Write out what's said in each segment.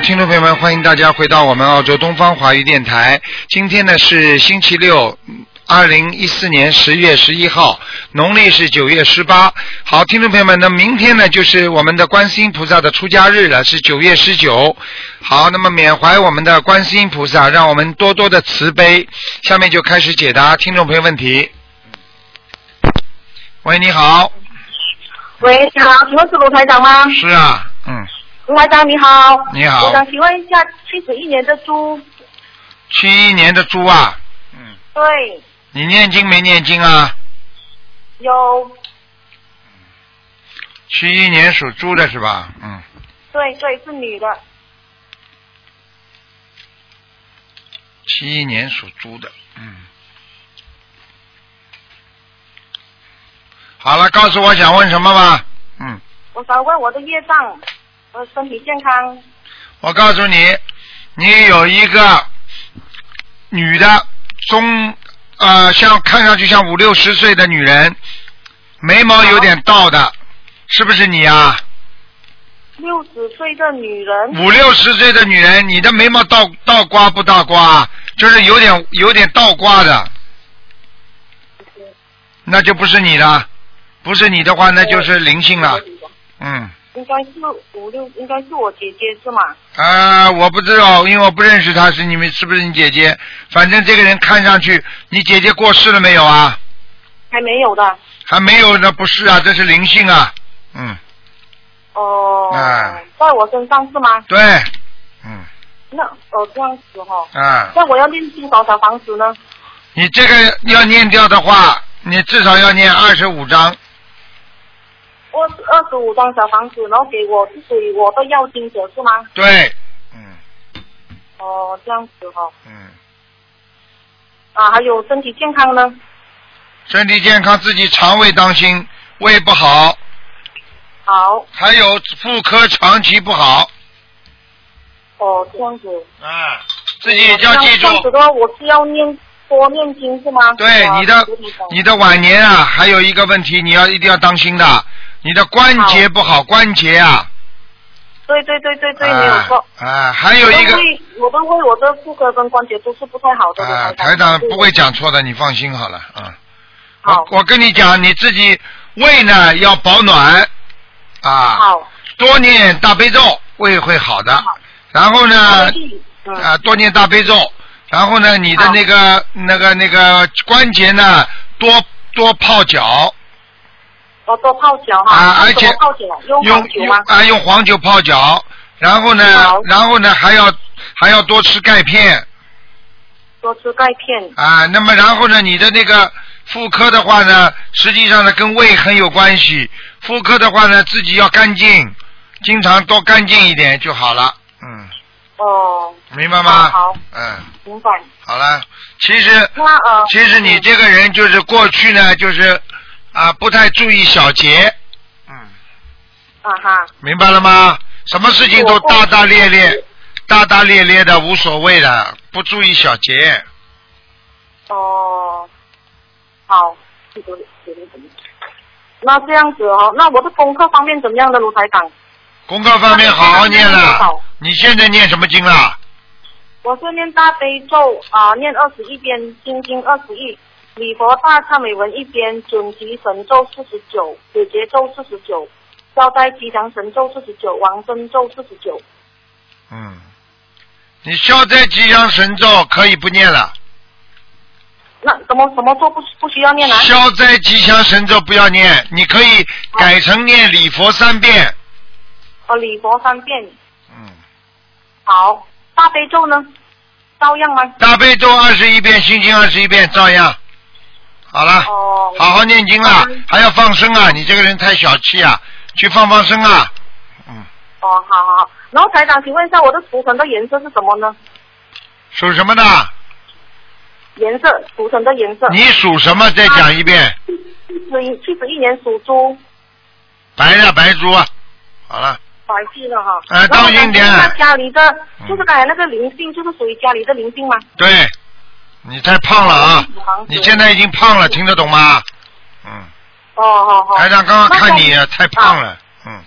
好，听众朋友们，欢迎大家回到我们澳洲东方华语电台。今天呢是星期六，二零一四年十月十一号，农历是九月十八。好，听众朋友们，那明天呢就是我们的观世音菩萨的出家日了，是九月十九。好，那么缅怀我们的观世音菩萨，让我们多多的慈悲。下面就开始解答听众朋友问题。喂，你好。喂，你好，我是卢台长吗？是啊，嗯。卢台长你好。你好。我想请问一下，七十一年的猪。七一年的猪啊。嗯。对。你念经没念经啊？有。七一年属猪的是吧？嗯。对对，是女的。七一年属猪的，嗯。好了，告诉我想问什么吧。嗯。我想问我的业障。呃，身体健康。我告诉你，你有一个女的中呃，像看上去像五六十岁的女人，眉毛有点倒的，是不是你啊？六十岁的女人。五六十岁的女人，你的眉毛倒倒刮不倒刮？就是有点有点倒刮的，那就不是你的，不是你的话，那就是灵性了，嗯。应该是五六，应该是我姐姐是吗？啊，我不知道，因为我不认识她，是你们是不是你姐姐？反正这个人看上去，你姐姐过世了没有啊？还没有的。还没有，那不是啊，这是灵性啊，嗯。哦。啊。在我身上是吗？对，嗯。那哦这样子哈。啊。那我要念多少小房子呢？你这个要念掉的话，你至少要念二十五章。二二十五张小房子，然后给我是属于我的要金者是吗？对，嗯。哦，这样子哈。嗯。啊，还有身体健康呢？身体健康，自己肠胃当心，胃不好。好。还有妇科长期不好。哦，这样子。啊，自己要记住。这样子的话，我是要念多念经是吗？对，你的你的晚年啊，还有一个问题，你要一定要当心的。你的关节不好，关节啊。对对对对对，没有错。啊，还有一个。我都会，我的妇科跟关节都是不太好的。啊，台长不会讲错的，你放心好了啊。好。我跟你讲，你自己胃呢要保暖啊。好。多念大悲咒，胃会好的。好。然后呢，啊，多念大悲咒，然后呢，你的那个那个那个关节呢，多多泡脚。多泡脚哈，啊，而且用黄酒吗？啊，用黄酒泡脚，然后呢，然后呢，还要还要多吃钙片。多吃钙片。啊，那么然后呢，你的那个妇科的话呢，实际上呢跟胃很有关系。妇科的话呢，自己要干净，经常多干净一点就好了。嗯。哦。明白吗？好。嗯。明白。好了，其实其实你这个人就是过去呢，就是。啊，不太注意小节，嗯，啊哈，明白了吗？什么事情都大大咧咧，大大咧咧的无所谓的，不注意小节。哦，好，那这样子哦，那我的功课方面怎么样的，卢台长？功课方面好好念了。你现在念什么经了？我是念大悲咒啊，念二十一遍心经二十一。礼佛大忏悔文一边，准提神咒四十九，解结咒四十九，消灾吉祥神咒四十九，王生咒四十九。嗯，你消灾吉祥神咒可以不念了。那怎么怎么做不不需要念呢？消灾吉祥神咒不要念，你可以改成念礼佛三遍。哦，礼佛三遍。嗯。好，大悲咒呢？照样吗？大悲咒二十一遍，心经二十一遍，照样。好了，好好念经啊，还要放生啊！你这个人太小气啊，去放放生啊。嗯。哦，好好。然后台长，请问一下，我的图腾的颜色是什么呢？属什么的？颜色，图腾的颜色。你属什么？再讲一遍。七十一，七十一年属猪。白的白猪啊。好了。白系的哈。哎，当心点。家里的，就是刚才那个灵性，就是属于家里的灵性吗？对。你太胖了啊！你现在已经胖了，听得懂吗？嗯。哦哦哦。台长刚刚看你太胖了，嗯。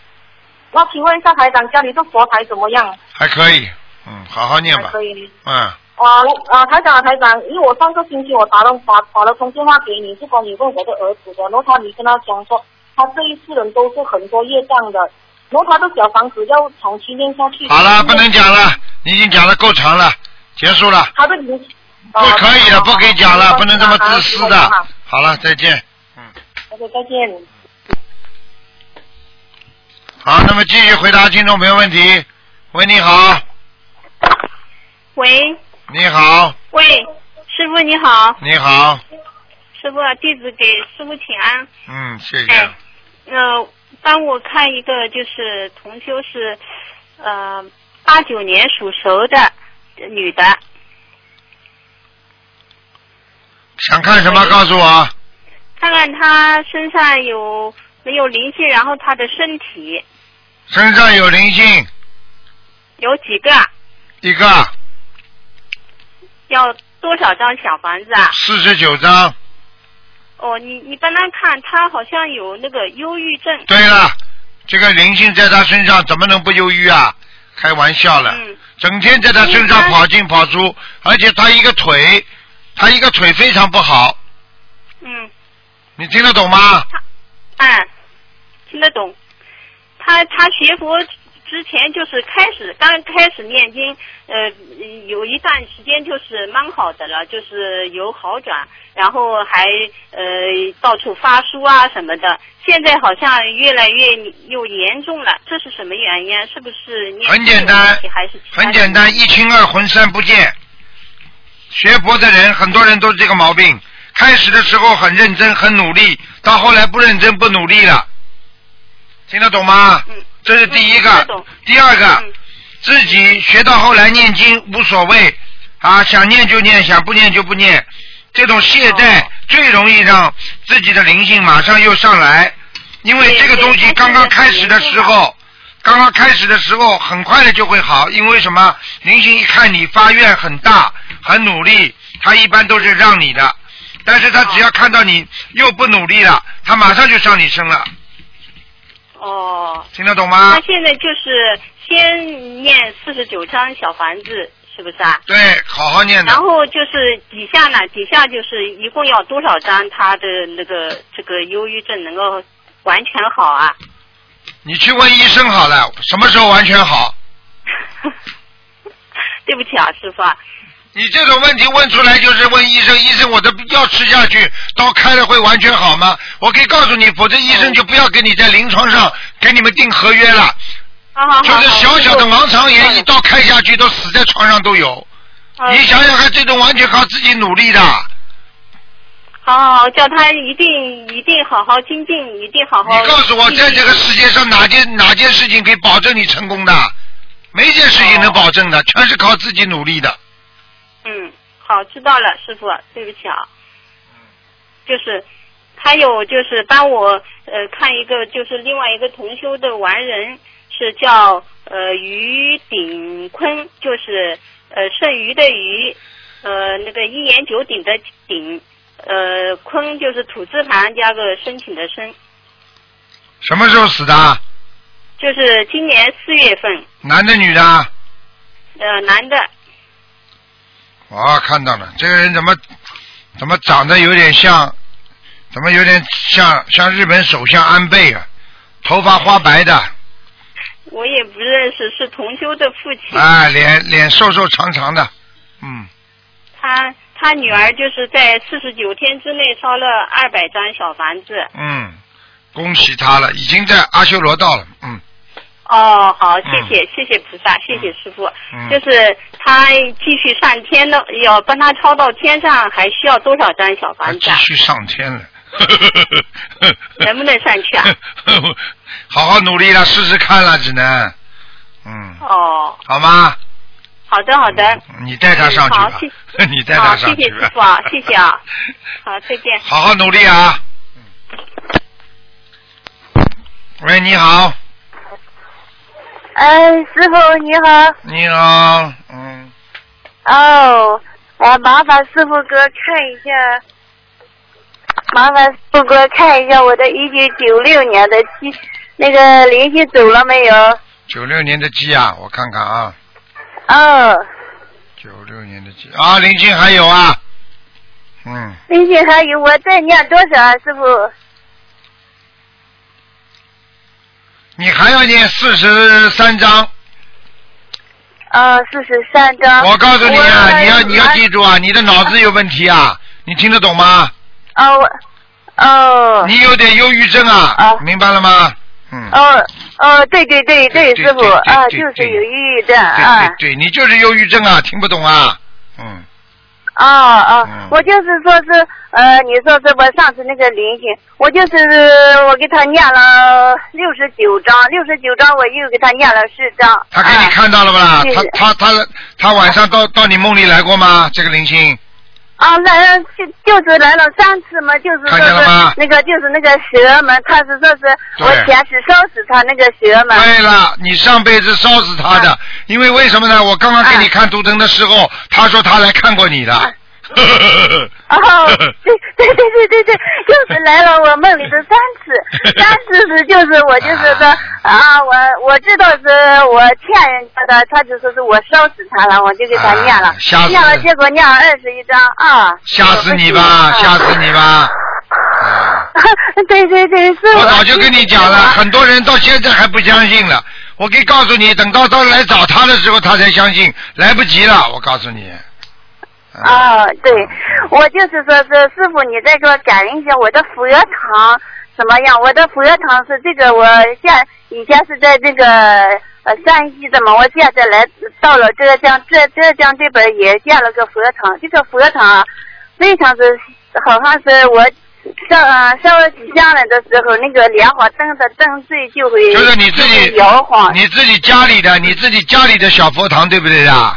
那请问一下台长，家里的佛台怎么样？还可以，嗯，好好念吧，可以。嗯，啊啊，台长啊台长，因为我上个星期我打了打打了通电话给你，是关于问我的儿子的，然后他你跟他讲说，他这一世人都是很多业障的，然后他的小房子要长期念下去。好了，不能讲了，你已经讲的够长了，结束了，他的灵。不可以了，哦不可以讲了，好不能这么自私的好好好。好了，再见。嗯，OK，再见。好，那么继续回答听众朋友问题。喂，你好，喂你好，喂，师傅你好，你好，师傅弟子给师傅请安。嗯，谢谢哎。呃，帮我看一个，就是同修是呃八九年属蛇的女的，想看什么？告诉我。看看他身上有没有灵性，然后他的身体身上有灵性，有几个，啊一个要多少张小房子啊？四十九张。哦，你你帮他看，他好像有那个忧郁症。对了，这个灵性在他身上怎么能不忧郁啊？开玩笑了，嗯整天在他身上跑进跑出，而且他一个腿，他一个腿非常不好，嗯。你听得懂吗？嗯，听得懂。他他学佛之前就是开始刚开始念经，呃，有一段时间就是蛮好的了，就是有好转，然后还呃到处发书啊什么的。现在好像越来越又严重了，这是什么原因？是不是念很简单很简单，一清二浑三不见。学佛的人，很多人都是这个毛病。开始的时候很认真、很努力，到后来不认真、不努力了。听得懂吗？嗯这是第一个。第二个，嗯自己学到后来念经无所谓啊，想念就念，想不念就不念。这种懈怠哦最容易让自己的灵性马上又上来，因为这个东西刚刚开始的时候，刚刚开始的时候很快的就会好，因为什么？灵性一看你发愿很大，很努力，他一般都是让你的，但是他只要看到你又不努力了，他马上就上你身了，哦，听得懂吗他？现在就是先念四十九张小房子，是不是啊？对，好好念的然。后就是底下呢，底下就是一共要多少张他的那个这个忧郁症能够完全好啊？你去问医生好了，什么时候完全好？对不起啊，师傅啊，你这种问题问出来就是问医生，医生我的药吃下去，刀开了会完全好吗？我可以告诉你，否则医生就不要跟你在临床上给你们订合约了。好好好，就是小小的盲肠炎，一刀开下去都死在床上都有。呃你想想看，这种完全靠自己努力的。好好好，叫他一定一定好好精进，一定好好。你告诉我，在这个世界上哪件哪件事情可以保证你成功的？没一件事情能保证的，全是靠自己努力的。嗯，好，知道了，师傅，对不起啊。就是还有就是帮我呃看一个，就是另外一个同修的完人是叫呃于鼎坤，就是呃剩余的余，呃那个一言九鼎的鼎，呃坤就是土字旁加个申请的申，什么时候死的？就是今年四月份，男的女的？呃男的，哦，看到了，这个人怎么怎么长得有点像，怎么有点像像日本首相安倍啊？头发花白的，我也不认识，是同修的父亲。哎，脸脸瘦瘦长长的，嗯，他他女儿就是在四十九天之内烧了二百张小房子。嗯，恭喜他了，已经在阿修罗道了，嗯，哦，好，谢谢、谢谢菩萨，谢谢师傅。嗯就是他继续上天的，要帮他抄到天上，还需要多少张小房子啊？继续上天了，能不能上去啊？好好努力了，试试看了，只能，嗯，哦，好吗？好的好的。你带他上去吧嗯好谢，你带他好，谢上去吧谢师傅，啊，谢谢啊。好，再见。好好努力啊！喂，你好，哎，师傅你好。你好，嗯，哦，哎，麻烦师傅给我看一下，麻烦师傅给我看一下我的一九九六年的鸡那个联系走了没有？九六年的鸡啊，我看看啊，哦，九六年的鸡啊，灵性还有啊，嗯，灵性还有，我再念多少啊，师傅？你还要念四十三章。呃，四十三章。我告诉你啊，你要你要记住啊，你的脑子有问题啊，你听得懂吗？哦，我哦。你有点忧郁症啊，啊明白了吗？嗯。哦哦，对对对对对师傅啊，就是有抑郁症对啊。对对，你就是忧郁症啊，听不懂啊，嗯，啊啊嗯！我就是说是呃，你说是我上次那个灵性，我就是我给他念了六十九章，六十九章我又给他念了四章。他给你啊看到了不啦？是他他他他晚上到到你梦里来过吗？这个灵性啊，来了就就是来了三次嘛，就是说是那个就是那个蛇嘛，他是说是我前世烧死他那个蛇嘛。对了，你上辈子烧死他的，因为为什么呢？我刚刚给你看图腾的时候，他说他来看过你的。哦，对对对对对对，就是来了我梦里的三次，三次是就是我就是说啊，我我知道是我欠人家的，他就说是我烧死他了，我就给他念了啊，吓死念了，结果念了二十一张啊，吓死你吧，啊吓死你吧！啊 对对对，是我早就跟你讲了，很多人到现在还不相信了。我可以告诉你，等到他来找他的时候，他才相信，来不及了。我告诉你。啊，对，我就是说是师傅，你再给我感应一下我的佛堂怎么样？我的佛堂是这个，我现以前是在这个呃山西的嘛，我现在来到了浙江，浙浙江这边也建了个佛堂，这个佛堂啊非常是好像是我上呃上了几香了的时候，那个莲花灯的灯坠就会就是你自己摇晃，你自己家里的，你自己家里的小佛堂，对不对呀？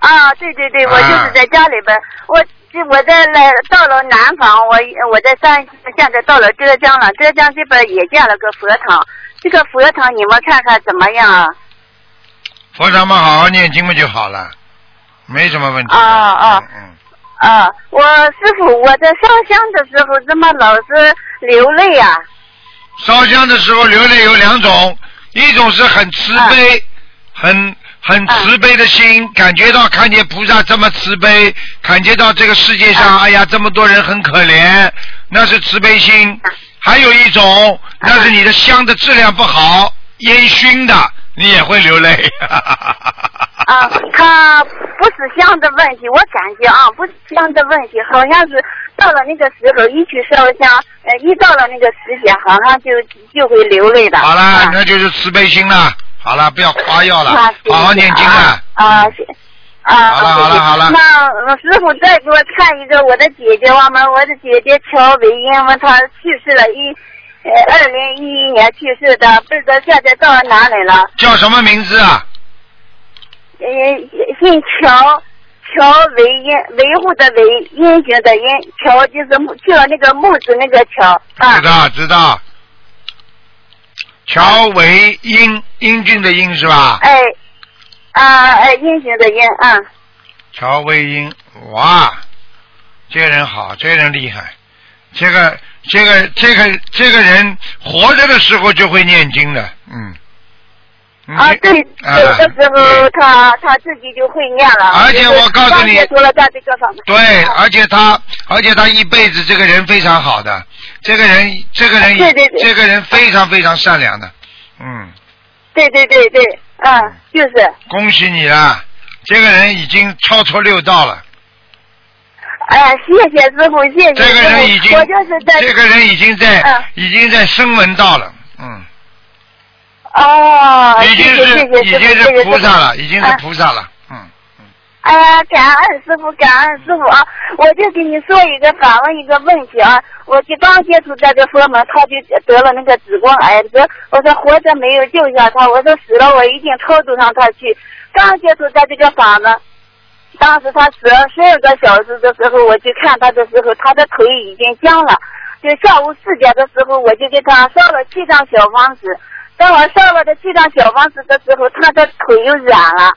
啊，对对对，我啊就是在家里边，我这我在来到了南方，我我在山，现在到了浙江了，浙江这边也建了个佛堂，这个佛堂你们看看怎么样啊？佛堂嘛，好好念经嘛就好了，没什么问题的。啊啊。啊，我师傅，我在烧香的时候怎么老是流泪啊？烧香的时候流泪有两种，一种是很慈悲，啊很很慈悲的心，感觉到看见菩萨这么慈悲，感觉到这个世界上，啊哎呀，这么多人很可怜，那是慈悲心。还有一种，那是你的香的质量不好，烟熏的，你也会流泪。啊，他不是香的问题，我感觉啊，不是香的问题，好像是到了那个时候一去烧香，呃，一到了那个时间，好像就就会流泪的。好了啊，那就是慈悲心了。好了，不要夸耀了啊，好好念经啊。啊，是啊，好了好了好了那呃师傅再给我看一个我的姐姐，我们我的姐姐乔伟英，我她去世了一，呃，二零一一年去世的，不知道现在到哪里了？叫什么名字啊？呃，姓乔，乔维英，维护的维，英雄的英，乔就是木，叫那个木字那个乔啊知。道知道。乔维英，英俊的英是吧？哎，啊，哎，英俊的英啊。乔维英，哇，这个人好，这个人厉害，这个这个这个这个人活着的时候就会念经的，嗯。啊，对，啊有的时候他他自己就会念了。而且我告诉你。对，而且他，而且他一辈子这个人非常好的，这个人，这个人，对对对这个人非常非常善良的，嗯，对对对对，嗯，就是。恭喜你了，这个人已经超出六道了，哎呀，谢谢师傅，谢谢这个人已经我就是在这个人已经在、嗯已经在声闻道了，嗯，哦，已经是已经是菩萨了，已经是啊菩萨了，嗯，哎呀，感恩师傅，感恩师傅啊！我就给你说一个反问一个问题啊，我就刚接触这个佛门，他就得了那个子宫癌，说我说活着没有救下他，我说死了我一定超度上他去。刚接触他这个法门，当时他死了十二个小时的时候，我去看他的时候，他的腿已经僵了。就下午四点的时候，我就给他烧了七张小房子。等我烧了这七张小房子的时候，他的腿又软了。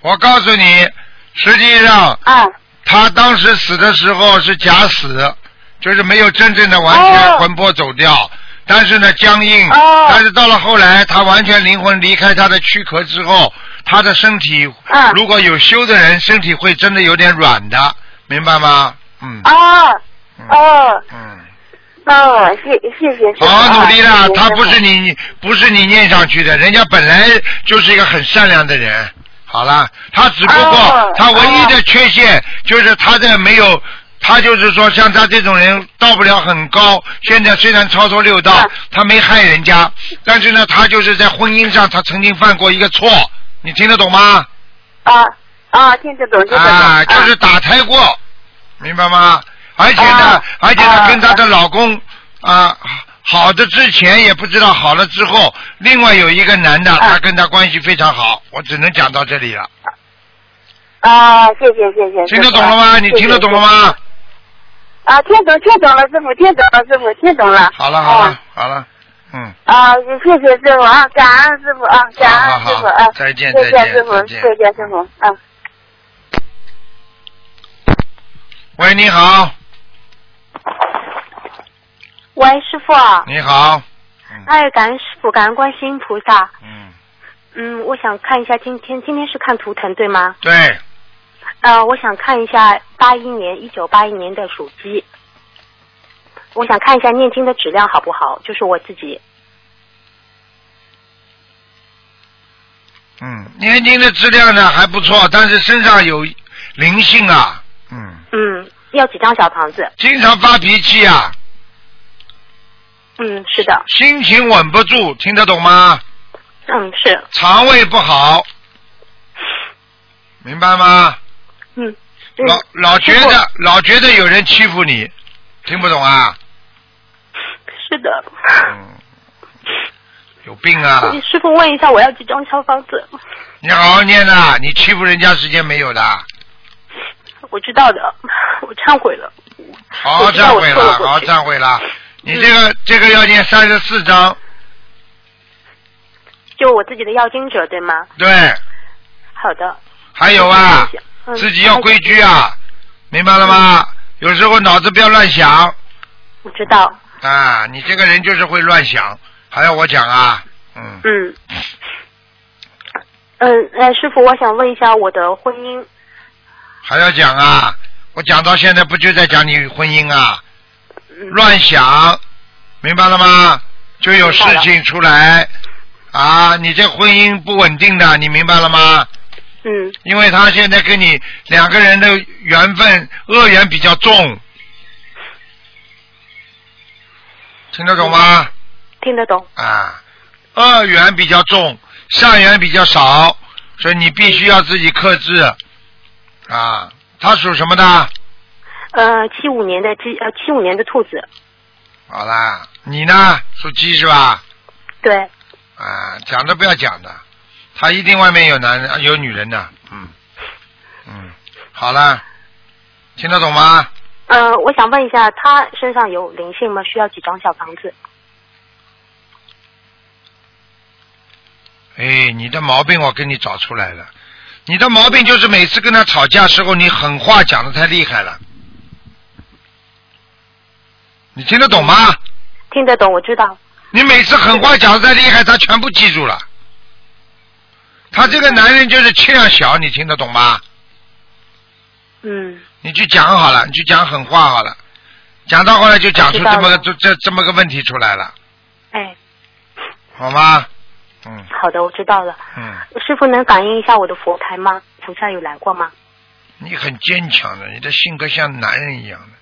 我告诉你，实际上啊，他当时死的时候是假死，就是没有真正的完全哦魂魄走掉。但是呢僵硬，哦但是到了后来，他完全灵魂离开他的躯壳之后，他的身体，嗯如果有修的人，身体会真的有点软的，明白吗？嗯。哦嗯哦嗯。哦，谢谢谢。好好努力啦他不是你，不是你念上去的，人家本来就是一个很善良的人。好了，他只不过、哦他唯一的缺陷就是他在没有，他就是说像他这种人到不了很高。现在虽然超脱六道，啊他没害人家，但是呢，他就是在婚姻上他曾经犯过一个错，你听得懂吗？啊啊，听得懂听得懂。啊，就是打胎过，明白吗？而且呢，啊而且呢，啊跟她的老公啊好的之前也不知道好了之后，另外有一个男的，啊他跟她关系非常好，我只能讲到这里了。啊，谢谢谢谢。听得懂了吗？你听得懂了？吗？啊，听懂听懂了，师傅听懂了，师傅听懂了。好了好了哦好了，嗯，啊，谢谢师傅啊，感恩师傅啊，感恩师傅啊，再见再见师傅，再见谢谢师傅啊。喂，你好，喂，师傅。啊，你好，嗯。哎，感恩师傅，感恩观世音菩萨。嗯，嗯，我想看一下今天今天是看图腾对吗？对，呃，我想看一下八一年一九八一年的属鸡，我想看一下念经的质量好不好，就是我自己。嗯，念经的质量呢还不错，但是身上有灵性啊，嗯，嗯，要几张小房子？经常发脾气啊，嗯，是的，心情稳不住，听得懂吗？嗯是，肠胃不好，明白吗？嗯嗯老老觉得老觉得有人欺负你，听不懂啊？是的。嗯，有病啊！你师傅问一下，我要几张小房子？你好好念呐、你欺负人家时间没有的，我知道的，我忏悔了。好忏悔了，好忏悔了。你这个、这个要念三十四章，就我自己的要经者对吗？对，好的。还有啊，嗯自己要规矩啊，明白了吗？有时候脑子不要乱想我知道。啊，你这个人就是会乱想，还要我讲啊？嗯，嗯。嗯，呃，师傅，我想问一下我的婚姻，还要讲啊？我讲到现在不就在讲你婚姻啊？嗯，乱想，明白了吗？就有事情出来啊！你这婚姻不稳定的，你明白了吗？嗯因为他现在跟你两个人的缘分恶缘比较重，听得懂吗？听得懂。啊，恶缘比较重，善缘比较少，所以你必须要自己克制。啊，他属什么的？呃，七五年的鸡，呃，七五年的兔子，好啦，你呢？属鸡是吧？对，啊，讲都不要讲的，他一定外面有男人有女人的，嗯嗯，好了，听得懂吗？呃，我想问一下，他身上有灵性吗？需要几张小房子？哎，你的毛病我给你找出来了，你的毛病就是每次跟他吵架时候，你狠话讲的太厉害了，你听得懂吗？听得懂，我知道。你每次狠话讲的太厉害，他全部记住了。他这个男人就是气量小，你听得懂吗？嗯，你去讲好了，你去讲狠话好了，讲到后来就讲出这么个这这这么个问题出来了，哎，好吗？嗯好的，我知道了。嗯，师傅能感应一下我的佛台吗？菩萨有来过吗？你很坚强的，你的性格像男人一样的，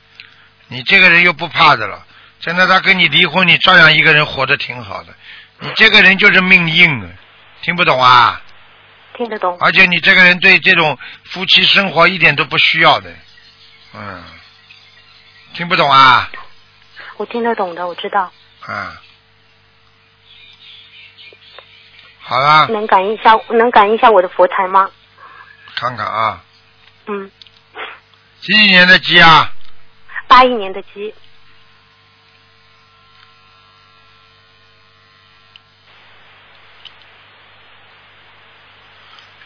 你这个人又不怕的了。现在他跟你离婚，你照样一个人活得挺好的。你这个人就是命硬啊，听不懂啊？听得懂。而且你这个人对这种夫妻生活一点都不需要的，嗯，听不懂啊？我听得懂的，我知道。啊，好啦，能感应一下，能感应一下我的佛台吗？看看啊，嗯，几几年的鸡啊？八一年的鸡。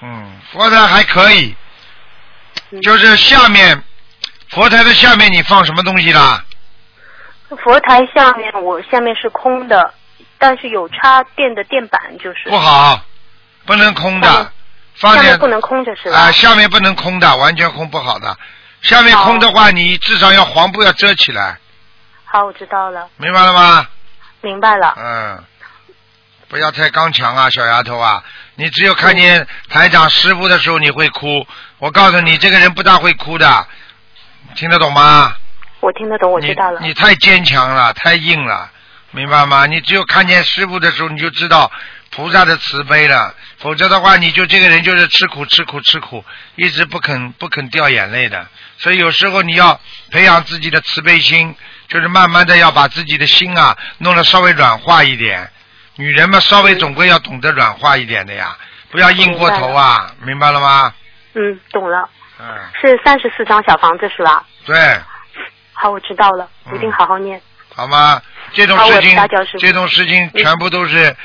嗯，佛台还可以，嗯就是下面佛台的下面你放什么东西啦？佛台下面我下面是空的，但是有插电的电板，就是不好，不能空的嗯，放点下面不能空着是吧？啊，下面不能空的，完全空不好的。下面空的话，你至少要黄布要遮起来，好，我知道了，明白了吗？明白了。嗯，不要太刚强啊，小丫头啊！你只有看见台长师傅的时候你会哭，我告诉你，这个人不大会哭的，听得懂吗？我听得懂，我知道了。你你太坚强了，太硬了，明白吗？你只有看见师傅的时候，你就知道菩萨的慈悲了，否则的话，你就这个人就是吃苦吃苦吃苦，一直不肯不肯掉眼泪的。所以有时候你要培养自己的慈悲心，就是慢慢的要把自己的心啊弄得稍微软化一点。女人嘛，稍微总归要懂得软化一点的呀，不要硬过头啊，明白了吗？嗯，懂了，嗯，是三十四张小房子是吧？对。好，我知道了，嗯一定好好念。好吗？这种事情这种事情全部都是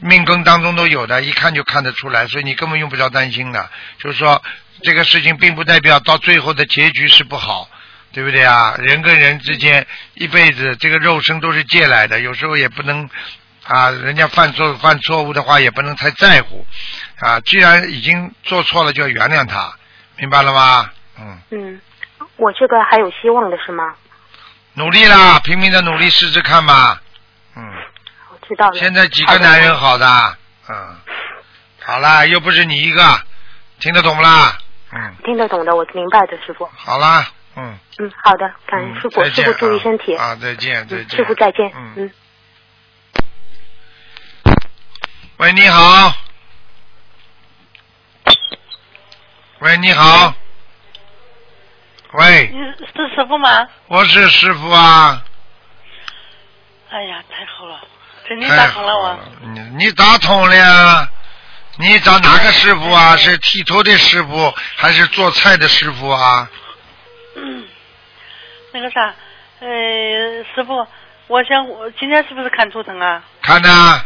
命根当中都有的，一看就看得出来，所以你根本用不着担心的。就是说，这个事情并不代表到最后的结局是不好，对不对啊？人跟人之间一辈子，这个肉身都是借来的，有时候也不能啊，人家犯错犯错误的话，也不能太在乎啊。既然已经做错了，就要原谅他，明白了吗？嗯，嗯，我这个还有希望的是吗？努力啦，拼命的努力试试看吧。嗯。我知道了。现在几个男人好的，嗯，好啦，又不是你一个，听得懂不啦？嗯，听得懂的，我明白的，师傅。好啦，嗯，嗯，好的，感恩嗯师傅，师傅注意身体。啊，再见，再嗯，见。师傅再见。嗯嗯。喂，你好。喂，你好。喂，你是师傅吗？我是师傅啊。哎呀，太好了，这你打通了我。你你打通了呀？你找哪个师傅啊？是剃头的师傅还是做菜的师傅啊？嗯，那个啥，呃，师傅，我想我今天是不是看图腾啊？看呢，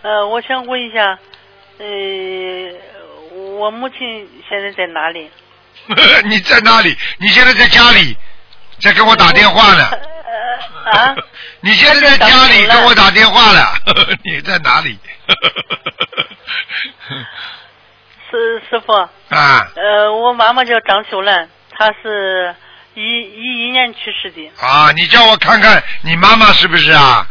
呃，我想问一下，呃，我母亲现在在哪里？你在哪里？你现在在家里，在跟我打电话呢。呃啊？你现在在家里跟我打电话了，你在哪里？师师傅，啊呃，我妈妈叫张秀兰，她是一一一年去世的。啊！你叫我看看你妈妈是不是啊？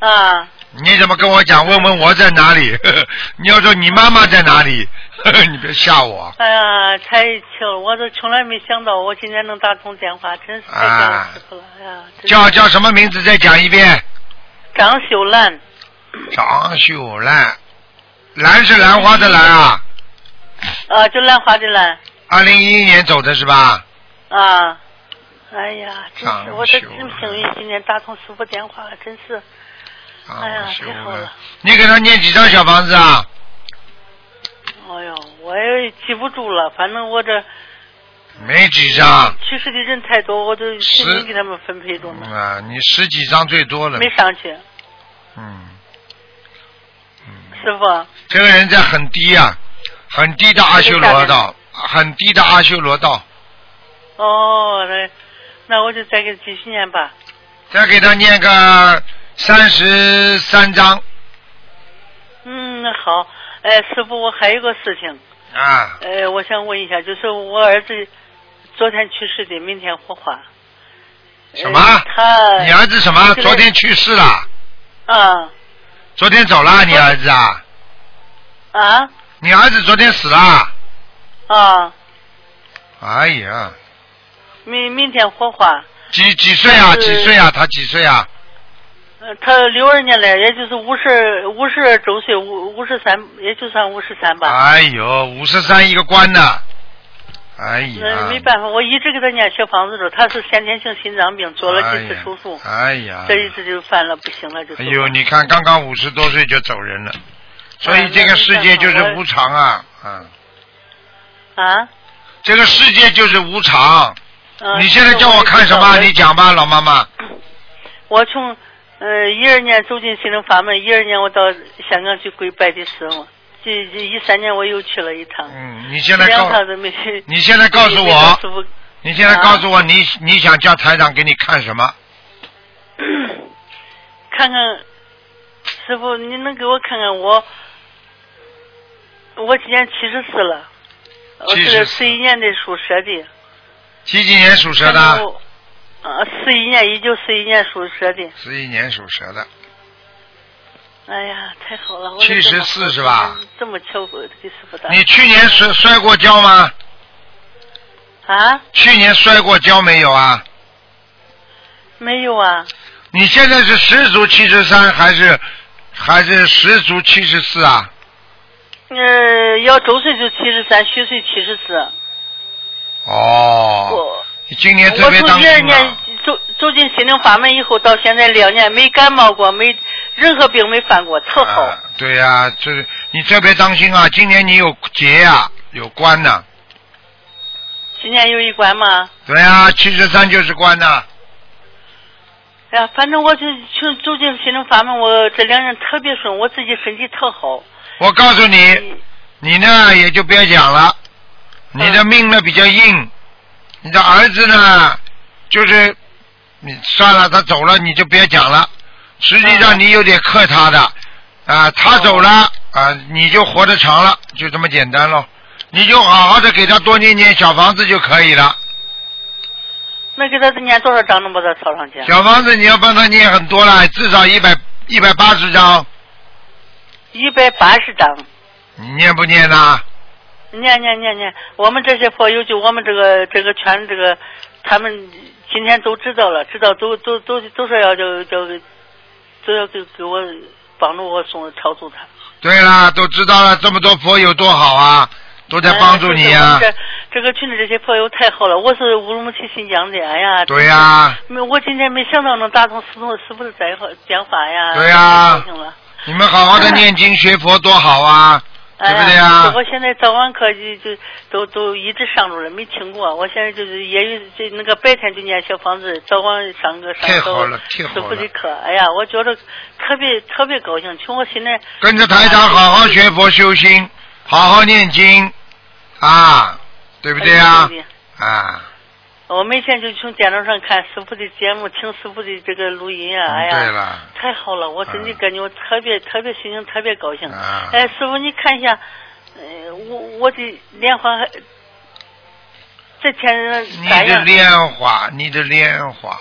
啊，你怎么跟我讲？问问我在哪里？你要说你妈妈在哪里？你别吓我。哎呀，太巧了，我都从来没想到我今天能打通电话，真是太感恩师傅了。哎呀，叫叫什么名字？再讲一遍。张秀兰，张秀兰，兰是兰花的兰啊。啊，就兰花的兰二零一一年走的是吧？啊。哎呀，真是我这真幸运，今天打通师傅电话，真是。哎呀太好了，你给他念几张小房子啊？哎呦，我也记不住了，反正我这没几张。去世的人太多，我都拼命给他们分配着呢，啊，你十几张最多了。没上去。嗯，师傅，这个人在很低啊，很低的阿修罗道，很低的阿修罗道。哦，那那我就再给他继续念吧。再给他念个三十三章嗯，那好。哎，师傅，我还有个事情，啊，呃，我想问一下，就是我儿子昨天去世的，明天火化。什么呃他你儿子什么？昨天去世了？啊昨天走了？你儿子啊？啊你儿子昨天死了？啊！哎呀，明明天火化。几几岁啊？几岁啊？他几岁啊？呃，他六二年来，也就是五十五十周岁，五五十三，也就算五十三吧。哎呦，五十三一个官呐。哎那呀，没办法，我一直给他念小房子着，他是先天性心脏病，做了几次手术，哎呀，这一次就犯了，不行了就了。哎呦，你看刚刚五十多岁就走人了，所以这个世界就是无常啊，嗯，啊？这个世界就是无常。嗯你现在叫我看什么？你讲吧，老妈妈。我从呃一二年走进心灵法门，一二年我到香港去跪拜的师傅，这这一三年我又去了一趟，嗯，你现在告，两趟都没。你现在告诉我你现在告诉我，你你想叫台长给你看什么？看看，师傅，你能给我看看我，我今年七十四了，我是74四一年的属蛇的。几几年属蛇的？四一年，一九四一年属蛇的。四一年属蛇的，哎呀，太好了！我74这么好是吧？这么巧给师傅打。你去年摔摔过跤吗？啊？去年摔过跤没有啊？没有啊？你现在是十足七十三还是还是十足七十四啊？呃，要周岁就七十三，虚岁七十四。哦，我你今年特我别当从一二年心啊！走走进心灵法门以后，到现在两年没感冒过，没任何病没犯过，特好。啊对呀、就是你特别当心啊！今年你有劫呀、有关呐、今年有一关吗？对呀、七十三就是关呐、哎呀，反正我就从走进心灵法门，我这两年特别顺，我自己身体特好。我告诉你，你呢也就别讲了，你的命呢比较硬，你的儿子呢就是你算了，他走了你就别讲了。实际上你有点克他的啊，他走了啊，你就活得长了，就这么简单咯。你就好好的给他多念念小房子就可以了。那给他念多少章能把他抄上去？小房子你要帮他念很多了，至少一百一百八十张，一百八十张。你念不念呐？念念念念，我们这些佛友，就我们这个这个圈这个，他们今天都知道了，知道都都都都说要叫叫都要给给我帮助我送超度他。对啦，都知道了，这么多佛友多好啊，都在帮助你哎呀、就是我们这这个群里这些佛友太好了，我是乌鲁木齐新疆的，哎呀。对呀没，我今天没想到能打通师傅师傅的电话电话呀。对呀。你们好好的念经学佛多好啊，对不对哎呀呀？我现在早晚课就就都都一直上着了，没停过。我现在就是业余这那个白天就念小房子，早晚上个上太好早了的课。哎呀，我觉得特别特别高兴，从我现在跟着台长好好学佛修心，好好念经啊，对不对呀、哎对啊？我每天就从电脑上看师傅的节目，听师傅的这个录音啊，哎呀，对了，太好了！我真的嗯感觉我特别特别心情特别高兴。啊哎，师傅你看一下，呃，我我的莲花还这天你的？莲花，你的莲花，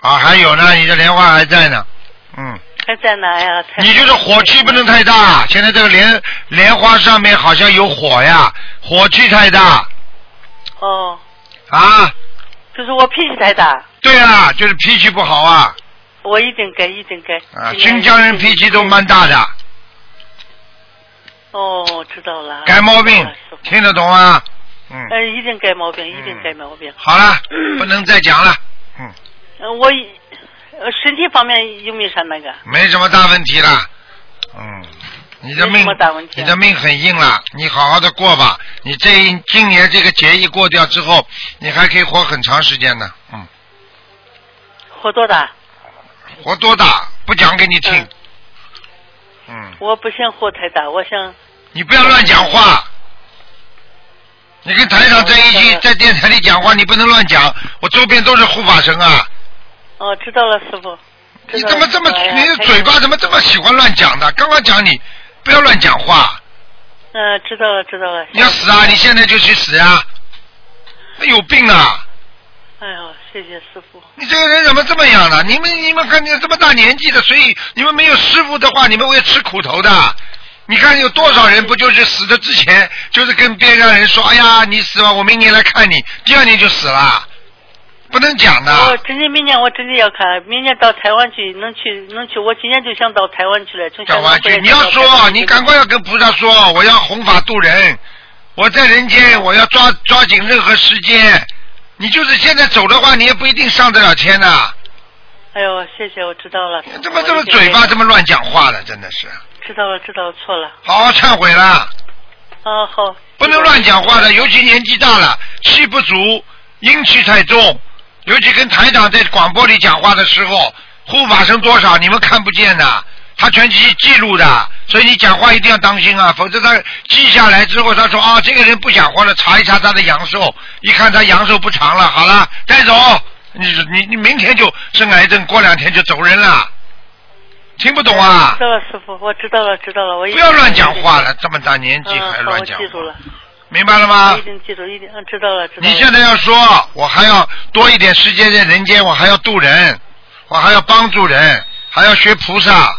啊，还有呢，你的莲花还在呢，嗯。还在哪呀？你就是火气不能太大，现在这个莲莲花上面好像有火呀，火气太大哦，啊。就是我脾气太大，对啊，就是脾气不好啊我一定改，一定改。啊！新疆人脾气都蛮大的，哦，知道了。改毛病听得懂啊？嗯，嗯，一定改毛病，一定改毛病。好了，不能再讲了，嗯，呃我呃身体方面有没有啥那个？没什么大问题了，嗯。你的命你的命很硬了，你好好的过吧。你这一今年这个节一过掉之后，你还可以活很长时间呢，嗯。活多大？活多大不讲给你听。嗯，我不想活太大，我想你不要乱讲话。你跟台长在一起，哦在电台里讲话，你不能乱讲。我周边都是护法神啊！哦，知道了，师傅。你怎么这么，你的嘴巴怎么这么喜欢乱讲的？刚刚讲你不要乱讲话，嗯，知道了，知道了。你要死啊！你现在就去死呀、有病啊！哎呦，谢谢师傅。你这个人怎么这么样呢？你们你们看你这么大年纪的，所以你们没有师傅的话，你们会吃苦头的。你看有多少人不就是死的之前，就是跟边上人说，哎呀，你死吧，我明年来看你，第二年就死了，不能讲的。我真的明年我真的要看，明年到台湾去，能去能去，我今年就想到台湾去了。从香港讲完去，你要说，你赶快要跟菩萨说，我要弘法度人，我在人间，我要抓抓紧任何时间。你就是现在走的话，你也不一定上得了天呐、哎呦，谢谢，我知道了。怎么这么嘴巴这么乱讲话的，真的是，知道了，知道了，错了。好好忏悔了，啊，好。不能乱讲话的，尤其年纪大了，气不足，阴气太重，尤其跟台长在广播里讲话的时候，护法神多少你们看不见的，他全记记录的，所以你讲话一定要当心啊，否则他记下来之后，他说啊，这个人不讲话了，查一查他的阳寿，一看他阳寿不长了，好了，带走，你你你明天就生癌症，过两天就走人了，听不懂啊？知？道了，师傅，我知道了，知道了，我不要乱讲话了，这么大年纪还乱讲话，记住了，明白了吗一？定记住，一定，嗯，知道了，知道了。你现在要说，我还要多一点时间在人间，我还要度人，我还要帮助人，还要学菩萨。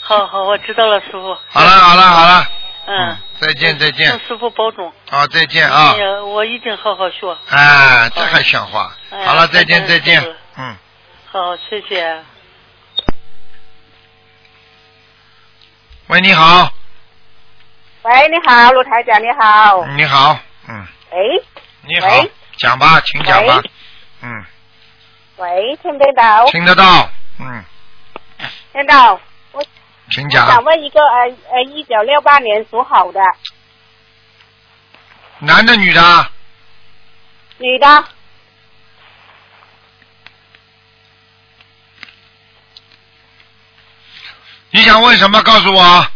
好好，我知道了，师傅。好了好了好了，嗯，再见再见请，师傅保重。好再见啊哎！呀，我一定好好学。哎，这还像话？哎好了，再见再见嗯。好，谢谢。喂，你好，喂，你好，卢台长，你好。你好，嗯，喂你好，讲吧，请讲吧，嗯，喂，听得到？听得到，嗯，听到。我请我想，问一个呃呃，一九六八年属猴的男的女的啊？女的，你想问什么？告诉我。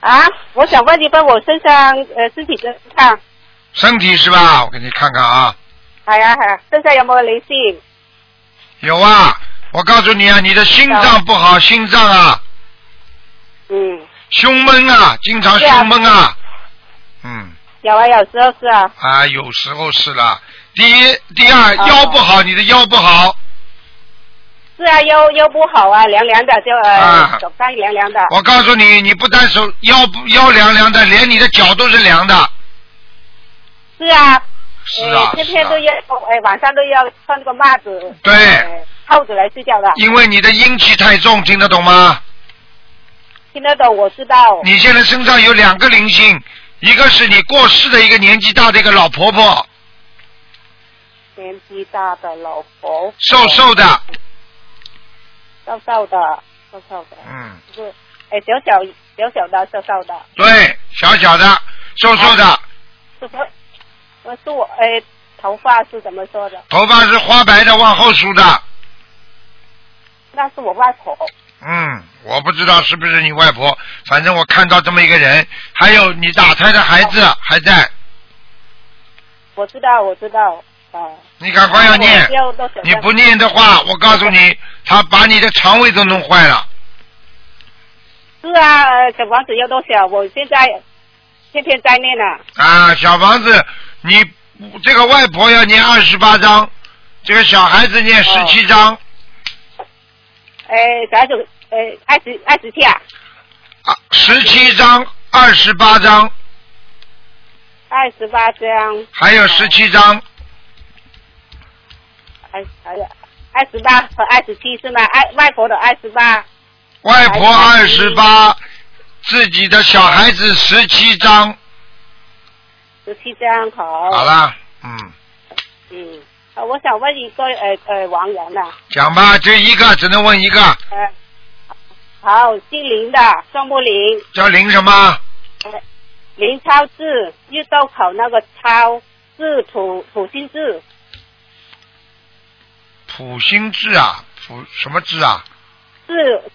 啊，我想问你问我身上呃身体怎么样，身体是吧？我给你看看啊，好呀好呀，身上有没有灵性？有啊，我告诉你啊，你的心脏不好，心脏啊，嗯，胸闷啊，经常胸闷啊，嗯，有啊，有时候是啊，啊，有时候是了。第一，第二，哦。腰不好，你的腰不好，是啊，腰腰不好啊，凉凉的，就啊呃手上凉凉的。我告诉你，你不单手腰不腰凉凉的，连你的脚都是凉的。是啊，是啊，呃天天都要，哎，晚上都要穿个袜子，对呃套着来睡觉的。因为你的阴气太重，听得懂吗？听得懂，我知道。你现在身上有两个灵性，一个是你过世的一个年纪大的一个老婆婆，年纪大的老婆，瘦瘦的，瘦瘦的，瘦瘦的，嗯，就是哎小小小小的瘦瘦的，对，小小的，瘦瘦的，是不？我是我哎，头发是怎么说的？头发是花白的，往后梳的。那是我外婆。嗯，我不知道是不是你外婆，反正我看到这么一个人，还有你打胎的孩子还在，我知道，我知道，啊。你赶快要念你不念的话，我告诉你，他把你的肠胃都弄坏了。是啊，呃小房子要多少？我现在天天在念呢。啊，小房子，你这个外婆要念二十八章，这个小孩子念十七章，哎，小孩子，哎，二十二十七啊，啊，十七章，二十八章，二十八张，还有十七章，还还有二十八和二十七是吗？外外婆的二十八，外婆二十八，自己的小孩子十七张，十七张好。好。啦，嗯，嗯，呃我想问一个呃呃王源的、讲吧，就一个，只能问一个，呃，好，姓林的，双木林，叫林什么？呃，林超志，玉豆口那个超，字土土星字，普心志啊，普什么志啊？志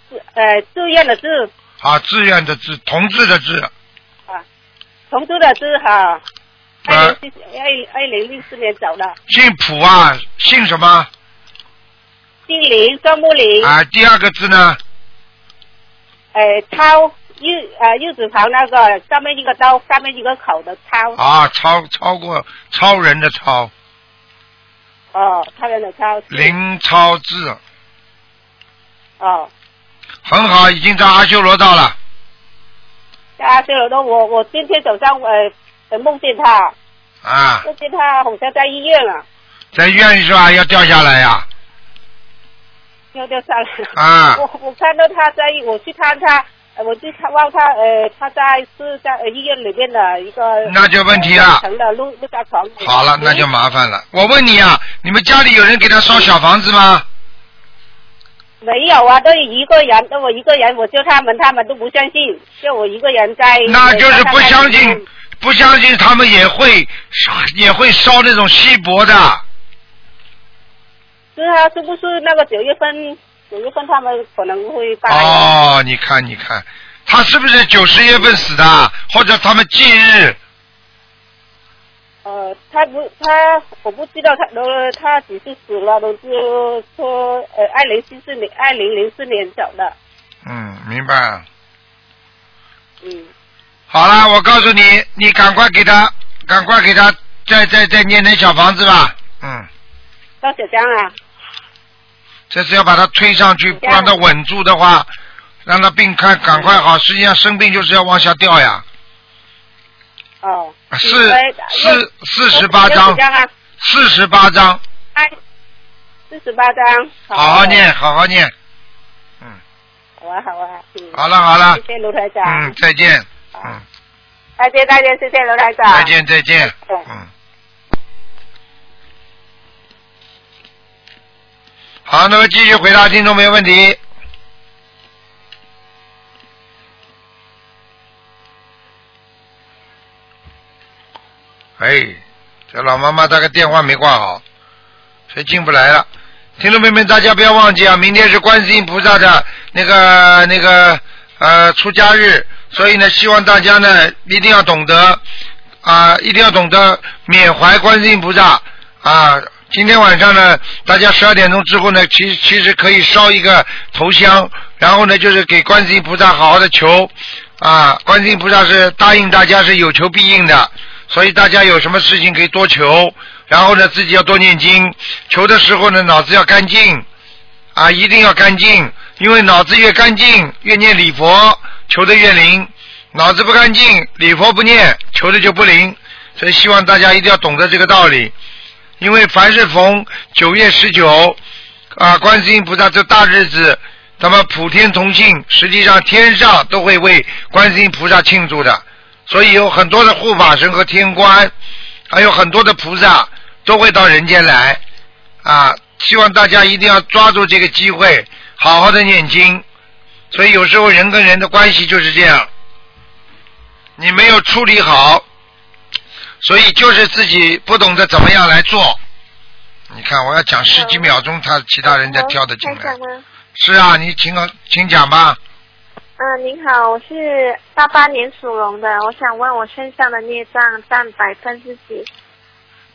志呃志愿的志啊，志愿的志，同志的志，啊，同志的志哈。二呃零二二零零四年走的，姓普啊，姓什么？姓林，双木林，啊，第二个字呢？呃超右呃右字旁那个上面一个刀，下面一个口的超，啊，超超过超人的超，哦，他人的超，林超志，哦。很好，已经在阿修罗道了。在阿修罗道我我今天早上呃呃梦见他，啊，梦见他好像在医院了，在医院是吧？要掉下来呀、要掉下来。啊我我看到他在，我去看他，呃我就看望他，呃，他在是在呃医院里面的一个。那就问题了呃层的陆陆家床。好了，那就麻烦了。我问你啊，你们家里有人给他烧小房子吗？没有啊，都一个人，都我一个人，我就他们，他们都不相信，就我一个人在。那就是不相呃信，不相信他们也会也会烧那种锡箔的。是啊，是不是那个九月份？九月份他们可能会办。哦，你看，你看，他是不是九十月份死的，或者他们忌日？呃，他不，他我不知道他都，他只是死了，都是说呃，二零四四年，二零零四年走的，嗯，明白。嗯，好了，我告诉你，你赶快给他，赶快给他再再再念点小房子吧。嗯，到小江啊？这是要把他推上去，不让他稳住的话，让他病看赶快好。实际上生病就是要往下掉呀。哦，四呃四四十八有几张，张啊？四十八张，哎，四十八张，好。好念，好好念。嗯，好啊，好啊，嗯，好了好了。谢，谢卢台长，嗯，再见，嗯，再见再见，谢谢卢台长，再见再见，嗯。好，那么继续回答听众没问题。哎，这老妈妈大概电话没挂好，所以进不来了。听众朋友们，大家不要忘记啊，明天是观世音菩萨的那个那个呃出家日，所以呢，希望大家呢一定要懂得啊、一定要懂得缅怀观世音菩萨啊。今天晚上呢，大家十二点钟之后呢，其其实可以烧一个头香，然后呢，就是给观世音菩萨好好的求啊。观世音菩萨是答应大家是有求必应的，所以大家有什么事情可以多求，然后呢，自己要多念经，求的时候呢，脑子要干净啊，一定要干净，因为脑子越干净，越念礼佛，求的越灵。脑子不干净，礼佛不念，求的就不灵。所以希望大家一定要懂得这个道理。因为凡是逢九月十九啊，观世音菩萨这大日子，那么普天同庆，实际上天上都会为观世音菩萨庆祝的。所以有很多的护法神和天官，还有很多的菩萨都会到人间来啊。希望大家一定要抓住这个机会，好好的念经。所以有时候人跟人的关系就是这样，你没有处理好，所以就是自己不懂得怎么样来做。你看，我要讲十几秒钟，他其他人家跳的进来。是啊，你请请讲吧。嗯，您好，我是八八年属龙的，我想问我身上的孽障占百分之几？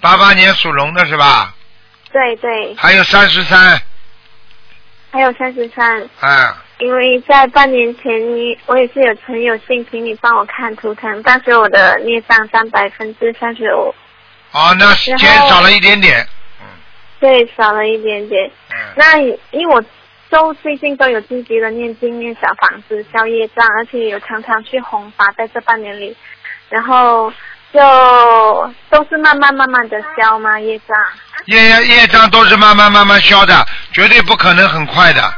八八年属龙的是吧？对对，还有三十三，还有三十三。嗯，因为在半年前你我也是有存有信，请你帮我看图腾，但是我的孽障占百分之三十五，哦，那减少了一点点。对，少了一点点。嗯，那因为我都最近都有积极的念经、念小房子、消业障，而且有常常去弘法，在这半年里，然后就都是慢慢慢慢的消嘛业障。业业障都是慢慢慢慢消的，绝对不可能很快的。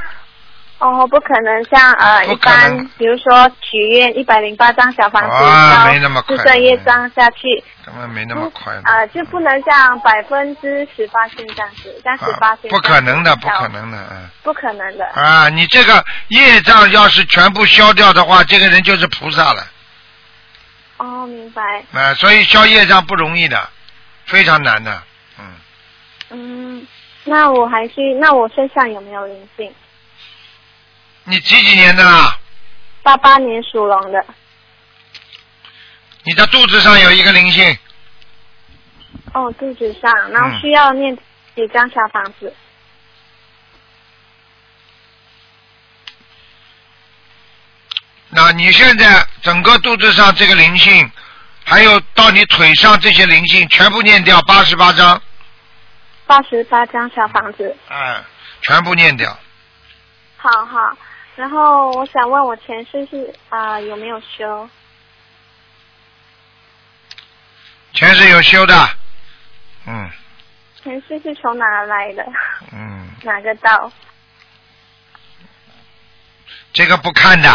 哦，不可能像呃一般，比如说许愿一百零八张小房子啊没那么快自身业障下去，根本没那么快的。啊、就不能像百分之十八线这样子，像十八啊线、不可能的，不可，能的，嗯。不可能的。啊，你这个业障要是全部消掉的话，这个人就是菩萨了。哦，明白。啊，所以消业障不容易的，非常难的。嗯，嗯，那我还是那我身上有没有灵性？你几几年的啦？八八年属龙的。你的肚子上有一个灵性，哦，肚子上，然后嗯需要念几张小房子？那你现在整个肚子上这个灵性，还有到你腿上这些灵性，全部念掉八十八章，八十八张小房子。嗯，全部念掉。好好，然后我想问我前世是啊、有没有修？前世有修的。嗯前世是从哪来的？嗯，哪个道？这个不看的。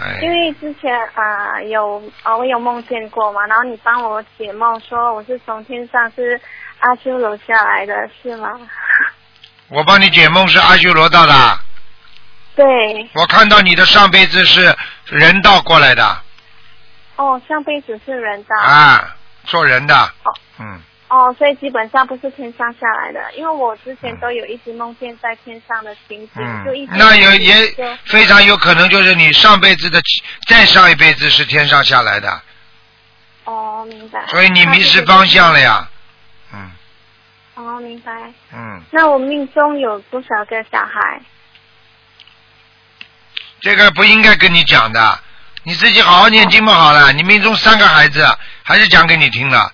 哎，因为之前啊、有啊、我有梦见过嘛，然后你帮我解梦说我是从天上是阿修罗下来的，是吗？我帮你解梦是阿修罗道的，对，我看到你的上辈子是人道过来的哦，上辈子是人道。啊，做人的。哦嗯，哦，所以基本上不是天上下来的，因为我之前都有一直梦见在天上的情景，嗯就一直那有也非常有可能就是你上辈子的再上一辈子是天上下来的。哦，明白。所以你迷失方向了呀。嗯哦，明白。嗯，那我命中有多少个小孩？这个不应该跟你讲的，你自己好好念经嘛好了。你命中三个孩子，还是讲给你听的，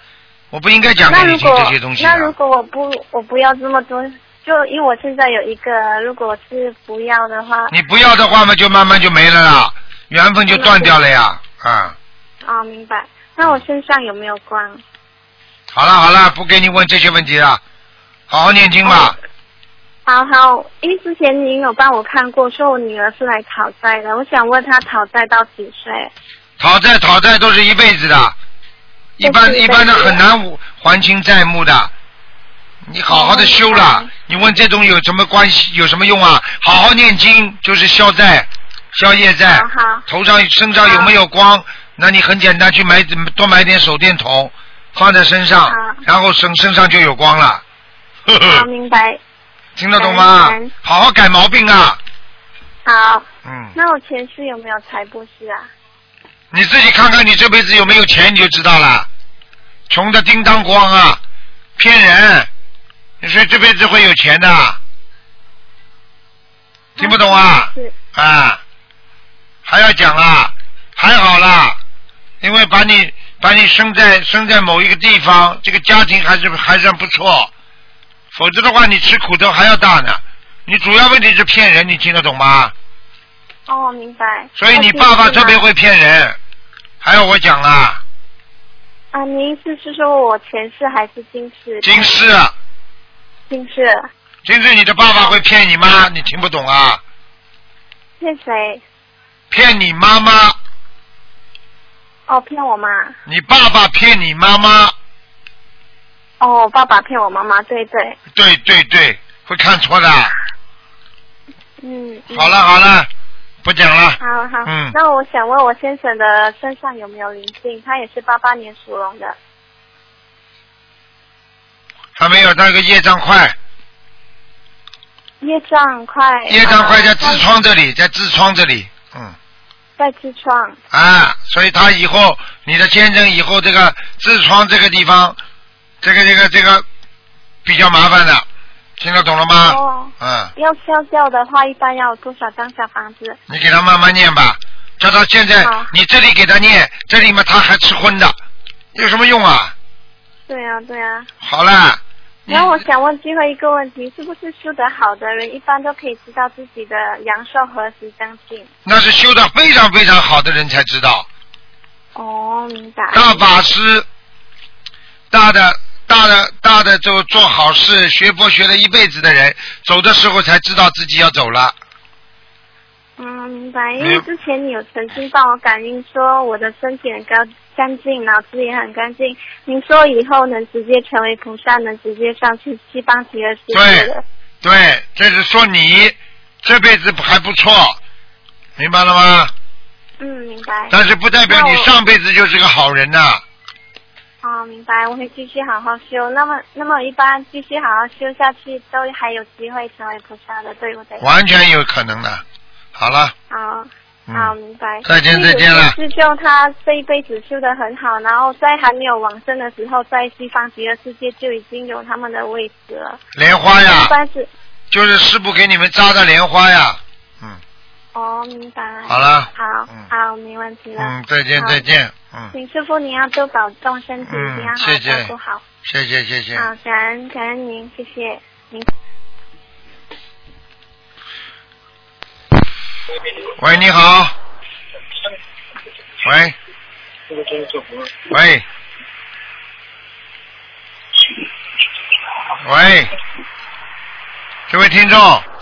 我不应该讲给你听这些东西那如的。果我不我不要这么多，就因为我现在有一个，如果是不要的话，你不要的话嘛，就慢慢就没了啦，缘分就断掉了呀。啊，啊，明白。那我身上有没有光？好了好了，不给你问这些问题了，好好念经吧。好好，因为之前您有帮我看过，说我女儿是来讨债的，我想问她讨债到几岁？讨债讨债都是一辈子的，一般一般的很难还清债务的。你好好的修了，你问这种有什么关系？有什么用啊？好好念经就是消债、消业债。好好头上身上有没有光？那你很简单，去买多买点手电筒，放在身上，然后身身上就有光了。呵好，明白。听得懂吗？好好改毛病啊！好，嗯，那我前世有没有财布施啊？你自己看看你这辈子有没有钱，你就知道了。穷的叮当光啊，骗人！你说这辈子会有钱的？听不懂啊？是啊，还要讲啊？还好啦，因为把你把你生在生在某一个地方，这个家庭还是还算不错，否则的话你吃苦头还要大呢。你主要问题是骗人，你听得懂吗？哦，明白。所以你爸爸特别会骗人，还要我讲啦？啊，您意思是说我前世还是今世？今世，今世今世你的爸爸会骗你吗？你听不懂啊？骗谁？骗你妈妈，哦，骗我妈。你爸爸骗你妈妈，哦，我爸爸骗我妈妈，对对。对对对，会看错的。嗯。嗯好了好了，不讲了。好好，嗯那我想问我先生的身上有没有灵性？他也是八八年属龙的。还没有那个业障快，业障快。业障快在啊痔疮这里，在痔疮这里，嗯在痔疮。啊，所以他以后你的先生以后这个痔疮这个地方，这个这个这个比较麻烦的，听得懂了吗？哦。嗯，要消掉的话，一般要多少张小房子？你给他慢慢念吧，叫他现在你这里给他念，这里嘛他还吃荤的，有什么用啊？对啊，对啊。好了，然后我想问最后一个问题，是不是修得好的人，一般都可以知道自己的阳寿何时将近？那是修得非常非常好的人才知道，哦，明白。大法师，大的大的大的就做好事，学佛学了一辈子的人，走的时候才知道自己要走了。嗯，明白。因为之前你有曾经帮我感应说我的身体很干干净，脑子也很干净。您说以后能直接成为菩萨，能直接上去西方极乐世界的。对，这是说你这辈子还不错，明白了吗？嗯，明白。但是不代表你上辈子就是个好人呐、哦，明白，我会继续好好修。那么，那么一般继续好好修下去，都还有机会成为菩萨的，对不对？完全有可能的。好了，好，嗯好，明白。再见再见了师兄他这一辈子修得很好，然后在还没有往生的时候，在西方极乐世界就已经有他们的位置了。莲花呀一，般是就是师傅给你们扎的莲花呀。嗯哦，明白。好了好，嗯好，没问题了。嗯，再见再见，嗯，请师傅你要多保重身体，嗯要好好谢谢照顾好。谢谢谢谢。好，感恩感恩您，谢谢您。喂，你好。喂。喂。喂，这位听众。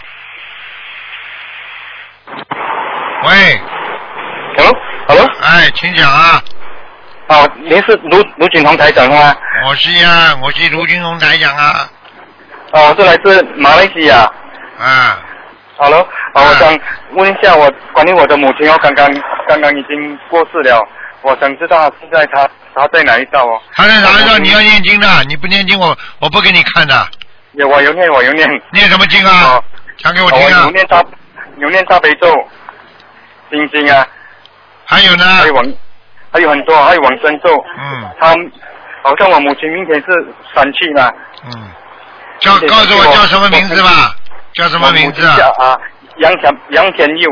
喂，Hello，Hello，哎，请讲啊。啊，您是卢卢锦宏台长吗？我是呀，我是卢金龙台长啊。啊，我是来自马来西亚。啊，Hello，啊，我想问一下我关于我的母亲哦，刚刚刚刚已经过世了，我想知道现在她她在哪一道哦？她在哪一道？你要念经的，你不念经我我不给你看的。有我有念我有念。念什么经啊？哦，讲给我我听啊有。念大有念大悲咒，心经啊，还有呢？还有往还有很多，还有往生咒。嗯他好像我母亲明天是三七嘛。嗯，叫告诉我叫什么名字吧？叫什么名字啊？叫啊，杨田杨田佑，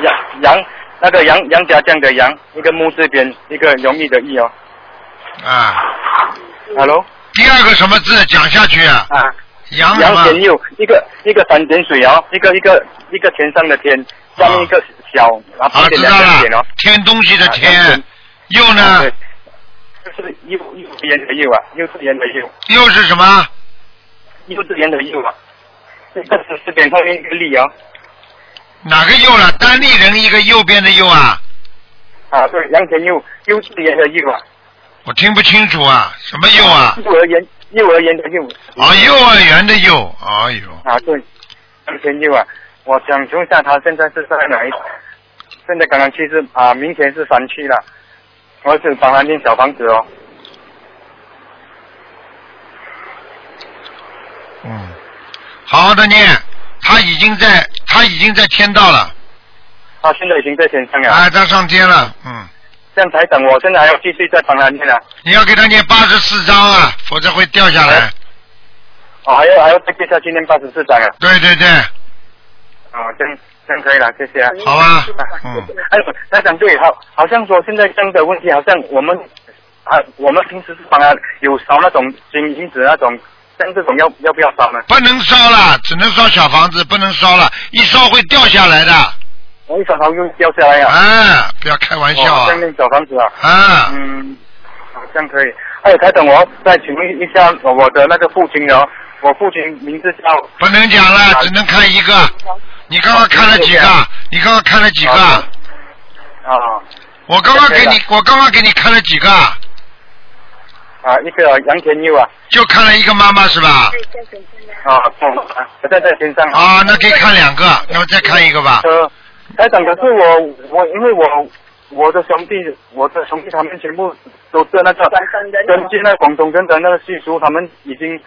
杨杨那个杨杨家将的杨，一个木字边，一个容易的易哦。啊，Hello。第二个什么字讲下去啊？啊。杨？杨田佑，一个一个三点水哦，一个一个一个天上的天，下面一个小，然后啊，旁边两知道了。，添东西的啊添，又啊呢？就是幼幼稚园的幼啊，幼稚园的幼，又是什么？幼稚园的幼啊。这个是这边上面一个力哦。哪个右了？单立人一个右边的右啊？啊，对，杨田佑，幼稚园的幼啊。我听不清楚啊，什么右啊？幼儿园，幼儿园的幼。啊，幼儿园的幼，哎呦，啊，对，杨田佑啊，我想请问一下，他现在是在哪一？现在刚刚去是啊，明天是三区了，我是帮他念小房子哦。嗯，好好的念，他已经在，他已经在天道了，他现在已经在天上了。啊，他上天了，嗯，这样才等，我现在还要继续再帮他念啊。你要给他念八十四章啊，否则会掉下来。哦，还要还要再接下去念八十四章啊。对对对，哦，这样这样可以了，谢谢啊。好啊，嗯，哎，台长对，好，好像说现在这样的问题，好像我们啊，我们平时是帮他有烧那种金银子那种，像这种要要不要烧呢？不能烧了，只能烧小房子，不能烧了，一烧会掉下来的。我一烧它又掉下来呀、啊，不要开玩笑啊哦这样！念小房子啊。啊，嗯，好像可以。哎，台等，我再请问一下我的那个父亲哦，我父亲名字叫不能讲了，只能看一个。你刚刚看了几个？你刚刚看了几个？啊，我刚刚给你，我刚刚给你看了几个？啊，一个杨天佑啊，就看了一个妈妈是吧？啊，在在身上啊，那可以看两个，那么再看一个吧。呃，台长，可是我我因为我我的兄弟，我的兄弟他们全部都是那个根据那广东跟的那个习俗，他们已经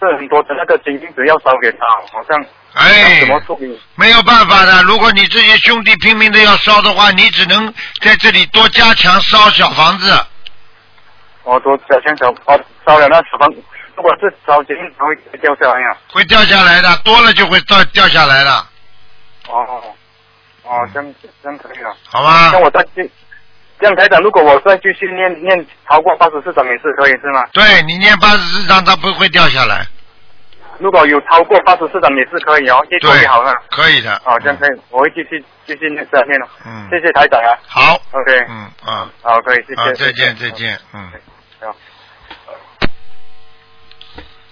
是很多的那个金金子要烧给他，好像哎怎么处理？没有办法的，如果你这些兄弟拼命的要烧的话，你只能在这里多加强烧小房子。我都小香小哦烧了那小房，如果是烧金银，它会掉下来呀、会掉下来的，多了就会掉掉下来的，哦哦，这样这样可以了。好吧那？我再去，这样台长，如果我再继续念念超过八十四章也是可以是吗？对你念八十四章，它不会掉下来。如果有超过八十四章也是可以哦，越多对越好啊。，可以的。哦，这样可以，我会继续继续念再念了。嗯，谢谢台长啊。好，OK，嗯啊，好，可以，谢谢。好，再见再见，嗯。好。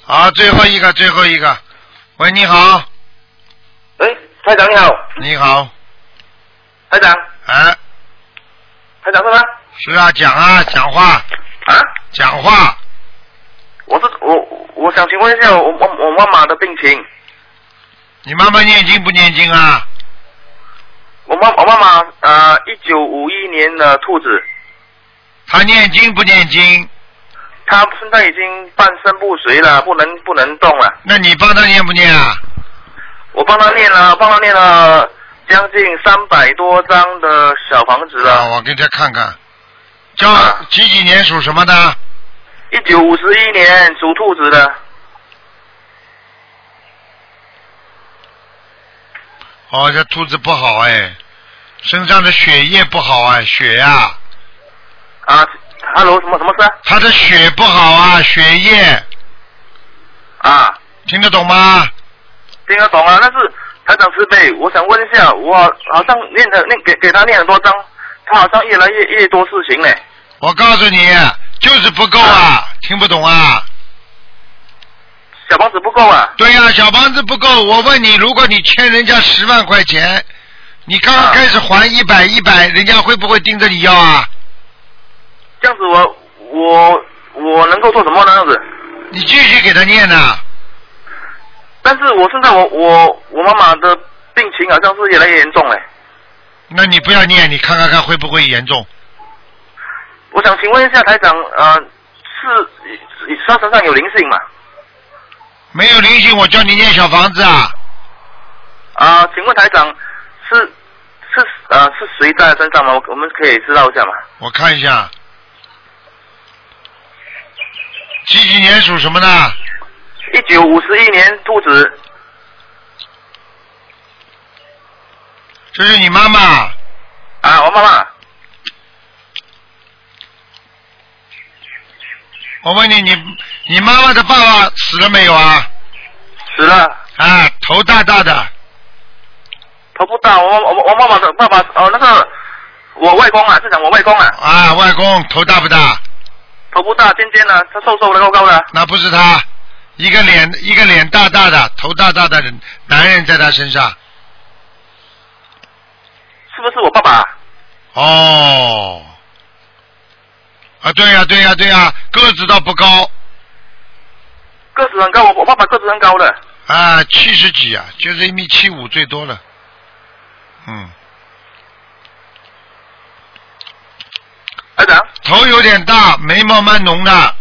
好，最后一个，最后一个。喂，你好，喂，台长你好，你好，台长，哎，台长是吗？是啊，讲啊，讲话，啊，讲话，我是我，我想请问一下我我我妈妈的病情。你妈妈念经不念经啊？我妈我妈妈呃，一九五一年的兔子，她念经不念经？她现在已经半身不遂了，不能不能动了。那你帮她念不念啊？我帮她念了，帮她念了将近三百多张的小房子啊，了。我给她看看，叫啊几几年属什么的？一九五十一年属兔子的，哦，这兔子不好哎，身上的血液不好啊，血呀、啊，Hello，什么什么事啊？她的血不好啊，血液啊，听得懂吗？听得懂啊，但是台长师妹，我想问一下，我好像念的念给给他念很多章，他好像越来越越多事情呢。我告诉你，就是不够啊，听不懂啊？小房子不够啊。对呀、小房子不够。我问你，如果你欠人家十万块钱，你刚刚开始还一百一百，人家会不会盯着你要啊？这样子我我我能够做什么呢？这样子，你继续给他念呐、但是我现在我我我妈妈的病情好像是越来越严重嘞。那你不要念，你看看看会不会严重？我想请问一下台长，呃，是他身上有灵性吗？没有灵性，我叫你念小房子啊。啊、请问台长是是呃是谁在身上吗？我我们可以知道一下吗？我看一下，几几年属什么的？一九五十一年兔子，这是你妈妈。啊，我妈妈。我问你，你你妈妈的爸爸死了没有啊？死了。啊，头大大的。头不大，我我我妈妈的爸爸哦，那个我外公啊，是讲我外公啊。啊，外公头大不大？头不大，尖尖的，他瘦瘦的，高高的。那不是他，一个脸一个脸大大的，头大大的人男人在他身上。是不是我爸爸？哦。啊，对呀、对呀、对呀、个子倒不高。个子很高，我我爸爸个子很高的。啊，七十几啊，就是一米七五最多了。嗯。台长。头有点大，眉毛蛮浓的。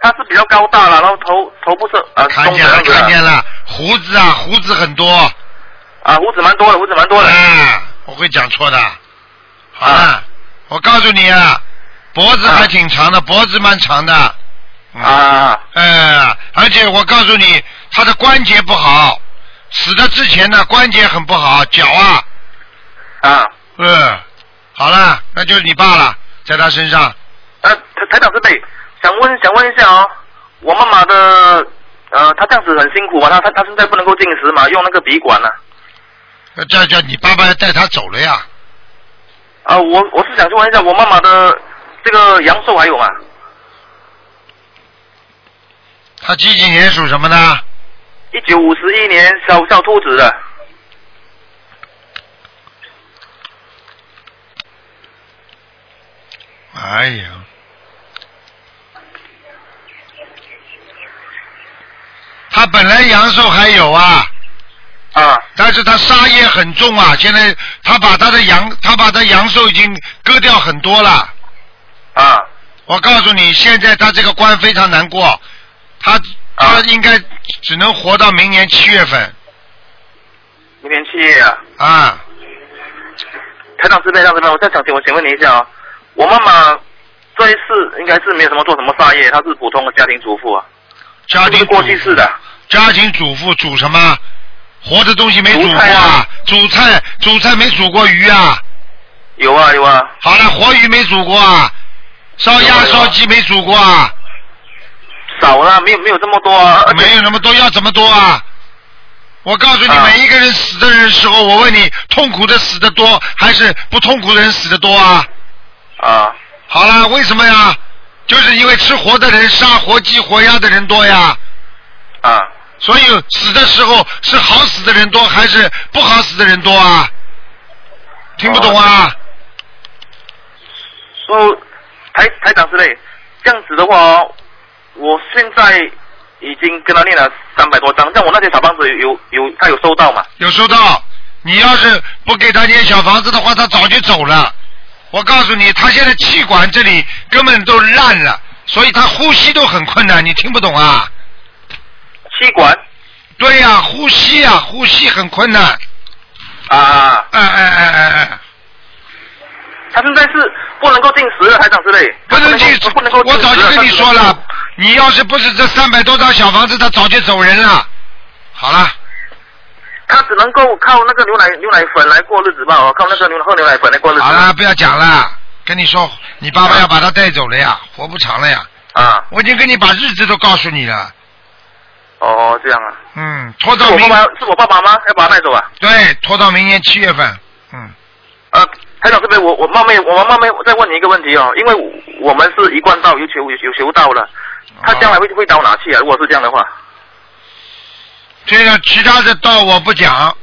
他是比较高大了，然后头头部是呃看见了，看见了，胡子啊，胡子很多。啊，胡子蛮多的，胡子蛮多的。啊，我会讲错的。好了，我告诉你啊，脖子还挺长的，脖子蛮长的。啊。嗯，而且我告诉你，他的关节不好，死的之前呢关节很不好，脚啊。啊。嗯，好了，那就是你爸了，在他身上。呃，台台长师辈，想问想问一下哦，我妈妈的呃，她这样子很辛苦嘛，她她她现在不能够进食嘛，用那个鼻管呢、那叫叫你爸爸要带她走了呀？啊。我我是想去问一下，我妈妈的这个阳寿还有吗？他几几年属什么的？一九五十一年小小兔子的。哎呀，他本来阳寿还有啊，啊，但是他杀业很重啊，现在他把他的阳，他把他阳寿已经割掉很多了。啊，我告诉你，现在他这个关非常难过，他他应该只能活到明年七月份明年七月啊。啊。台长师辈，台长师辈，我再想请我请问你一下哦，我妈妈这一次应该是没有什么做什么杀业，她是普通的家庭主妇啊。家庭过去式的。家庭主妇煮什么？活的东西没煮过啊煮菜煮菜没煮过鱼啊？有啊有啊。好了，活鱼没煮过啊？烧鸭烧鸡没煮过啊？少了，没有没有这么多啊。没有那么多，要怎么多啊？我告诉你，每一个人死的人时候，我问你，痛苦的死的多，还是不痛苦的人死的多啊？啊。好了，为什么呀？就是因为吃活的人、杀活鸡、活鸭的人多呀。啊。所以死的时候是好死的人多，还是不好死的人多啊？听不懂啊？说台台长之类，这样子的话哦，我现在已经跟他念了三百多张，像我那些小房子有有他有收到吗？有收到。你要是不给他念小房子的话，他早就走了。我告诉你，他现在气管这里根本都烂了，所以他呼吸都很困难。你听不懂啊？气管？对呀、呼吸呀、呼吸很困难。啊。哎哎哎哎哎。他现在是不能够进食的，台长之类。不能进不能够我。早就跟你说了，你要是不是这三百多张小房子，他早就走人了。好了，他只能够靠那个牛奶牛奶粉来过日子吧，哦靠那个牛喝牛奶粉来过日子。好了，不要讲了。跟你说，你爸爸要把他带走了呀，活不长了呀。啊。我已经跟你把日子都告诉你了。哦，这样啊。嗯，拖到我爸爸是我爸爸吗？要把他带走啊？对，拖到明年七月份。嗯。呃，台长这边我我冒昧我冒昧再问你一个问题哦，因为我们是一贯道有求有有求道了，他将来会会到哪去啊？如果是这样的话，这个其他的道我不讲，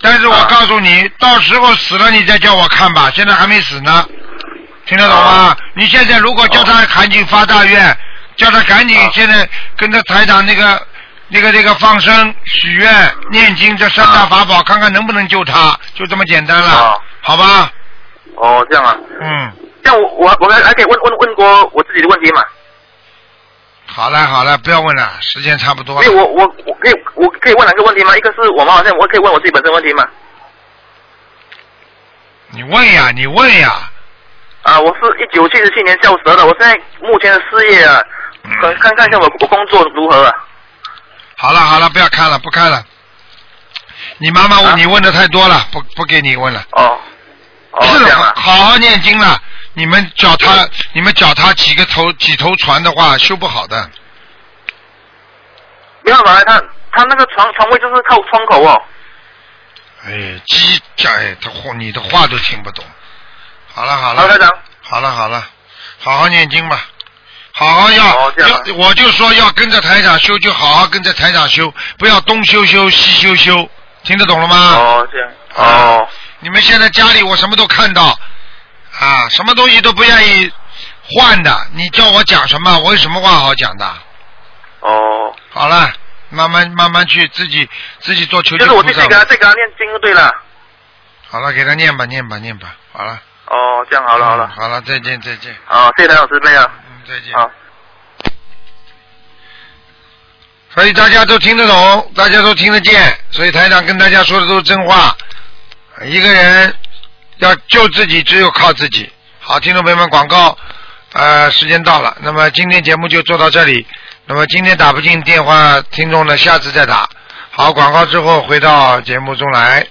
但是我告诉你，到时候死了你再叫我看吧，现在还没死呢，听得懂吗？你现在如果叫他赶紧发大愿，叫他赶紧现在跟着台长那个那个那个放生、许愿、念经这三大法宝，看看能不能救他，就这么简单了，好吧？哦，这样啊。嗯。这样我我我还还可以问问问过我自己的问题嘛？好了好了，不要问了，时间差不多了。我我我可以我可以问两个问题吗？一个是我妈妈，现在我可以问我自己本身问题吗？你问呀，你问呀。啊，我是一九七七年教蛇的，我现在目前的事业啊，看看看一下我我工作如何啊？好了好了，不要看了，不看了。你妈妈问、你问的太多了，不不给你问了。哦。哦。好好念经了。你们脚踏你们脚踏几个头几头船的话，修不好的。没办法，他他那个床床位就是靠窗口哦。哎，鸡哎，他话你的话都听不懂。好了好了，好台长好了好了，好好念经吧，好好要、要，我就说要跟着台长修，就好好跟着台长修，不要东修修西修修，听得懂了吗？哦，这样。哦。你们现在家里我什么都看到，啊，什么东西都不愿意换的，你叫我讲什么，我有什么话好讲的？哦。好了，慢慢慢慢去自己自己做求就是我继续给他再给他念经就对了。好了，给他念吧，念吧，念吧，好了。哦，这样好了好了。好了，再见再见。好，谢谢谭老师，那样。嗯，再见。好。所以大家都听得懂，大家都听得见，所以台长跟大家说的都是真话。一个人要救自己，只有靠自己。好，听众朋友们，广告，呃，时间到了，那么今天节目就做到这里。那么今天打不进电话，听众呢，下次再打。好，广告之后回到节目中来。